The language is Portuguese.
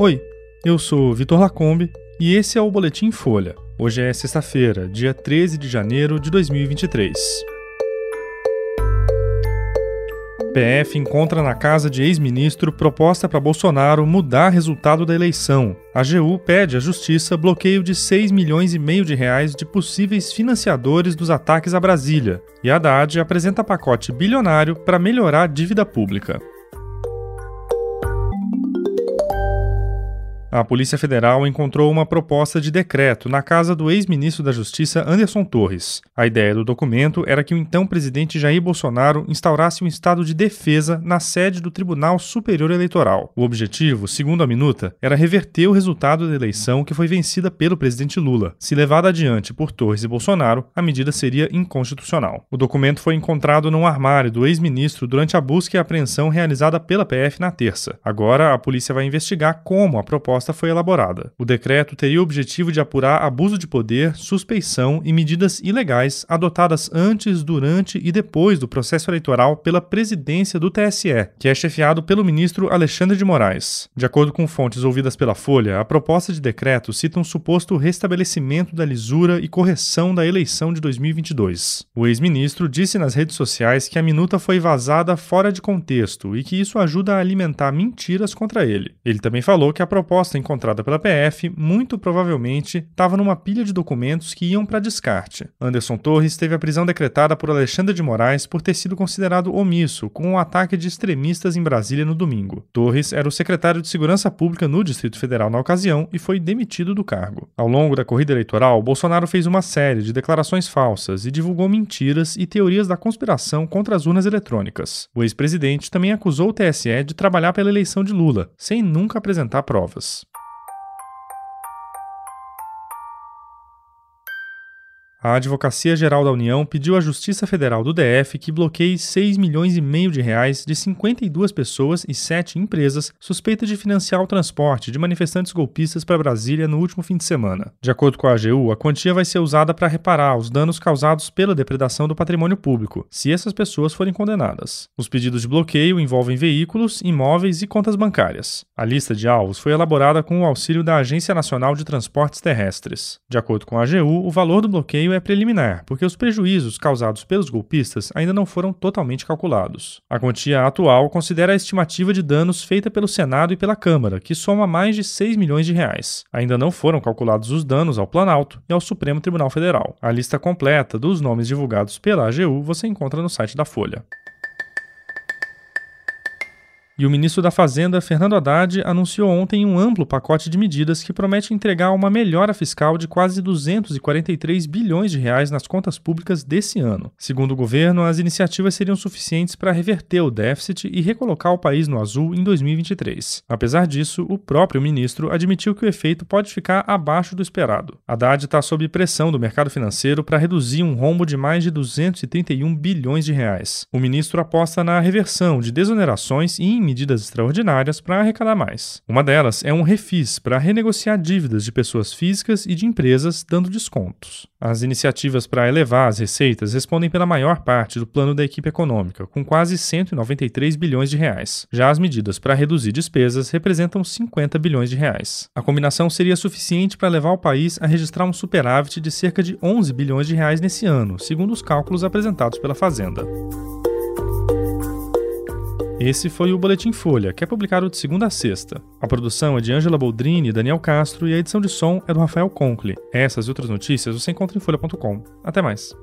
Oi, eu sou Vitor Lacombe e esse é o Boletim Folha. Hoje é sexta-feira, dia 13 de janeiro de 2023. PF encontra na casa de ex-ministro proposta para Bolsonaro mudar resultado da eleição. A AGU pede à Justiça bloqueio de 6 milhões e meio de reais de possíveis financiadores dos ataques a Brasília. E Haddad apresenta pacote bilionário para melhorar a dívida pública. A Polícia Federal encontrou uma proposta de decreto na casa do ex-ministro da Justiça Anderson Torres. A ideia do documento era que o então presidente Jair Bolsonaro instaurasse um estado de defesa na sede do Tribunal Superior Eleitoral. O objetivo, segundo a minuta, era reverter o resultado da eleição que foi vencida pelo presidente Lula. Se levada adiante por Torres e Bolsonaro, a medida seria inconstitucional. O documento foi encontrado num armário do ex-ministro durante a busca e apreensão realizada pela PF na terça. Agora, a polícia vai investigar como a proposta foi elaborada. O decreto teria o objetivo de apurar abuso de poder, suspeição e medidas ilegais adotadas antes, durante e depois do processo eleitoral pela presidência do TSE, que é chefiado pelo ministro Alexandre de Moraes. De acordo com fontes ouvidas pela Folha, a proposta de decreto cita um suposto restabelecimento da lisura e correção da eleição de 2022. O ex-ministro disse nas redes sociais que a minuta foi vazada fora de contexto e que isso ajuda a alimentar mentiras contra ele. Ele também falou que a proposta encontrada pela PF muito provavelmente estava numa pilha de documentos que iam para descarte. Anderson Torres teve a prisão decretada por Alexandre de Moraes por ter sido considerado omisso com o ataque de extremistas em Brasília no domingo. Torres era o secretário de Segurança Pública no Distrito Federal na ocasião e foi demitido do cargo. Ao longo da corrida eleitoral, Bolsonaro fez uma série de declarações falsas e divulgou mentiras e teorias da conspiração contra as urnas eletrônicas. O ex-presidente também acusou o TSE de trabalhar pela eleição de Lula, sem nunca apresentar provas. A Advocacia Geral da União pediu à Justiça Federal do DF que bloqueie 6 milhões e meio de reais de 52 pessoas e 7 empresas suspeitas de financiar o transporte de manifestantes golpistas para Brasília no último fim de semana. De acordo com a AGU, a quantia vai ser usada para reparar os danos causados pela depredação do patrimônio público, se essas pessoas forem condenadas. Os pedidos de bloqueio envolvem veículos, imóveis e contas bancárias. A lista de alvos foi elaborada com o auxílio da Agência Nacional de Transportes Terrestres. De acordo com a AGU, o valor do bloqueio é preliminar, porque os prejuízos causados pelos golpistas ainda não foram totalmente calculados. A quantia atual considera a estimativa de danos feita pelo Senado e pela Câmara, que soma mais de 6 milhões de reais. Ainda não foram calculados os danos ao Planalto e ao Supremo Tribunal Federal. A lista completa dos nomes divulgados pela AGU você encontra no site da Folha. E o ministro da Fazenda, Fernando Haddad, anunciou ontem um amplo pacote de medidas que promete entregar uma melhora fiscal de quase 243 bilhões de reais nas contas públicas desse ano. Segundo o governo, as iniciativas seriam suficientes para reverter o déficit e recolocar o país no azul em 2023. Apesar disso, o próprio ministro admitiu que o efeito pode ficar abaixo do esperado. Haddad está sob pressão do mercado financeiro para reduzir um rombo de mais de 231 bilhões de reais. O ministro aposta na reversão de desonerações e medidas extraordinárias para arrecadar mais. Uma delas é um refis para renegociar dívidas de pessoas físicas e de empresas, dando descontos. As iniciativas para elevar as receitas respondem pela maior parte do plano da equipe econômica, com quase 193 bilhões de reais. Já as medidas para reduzir despesas representam 50 bilhões de reais. A combinação seria suficiente para levar o país a registrar um superávit de cerca de 11 bilhões de reais nesse ano, segundo os cálculos apresentados pela Fazenda. Esse foi o Boletim Folha, que é publicado de segunda a sexta. A produção é de Angela Boldrini e Daniel Castro e a edição de som é do Rafael Conkle. Essas e outras notícias você encontra em folha.com. Até mais.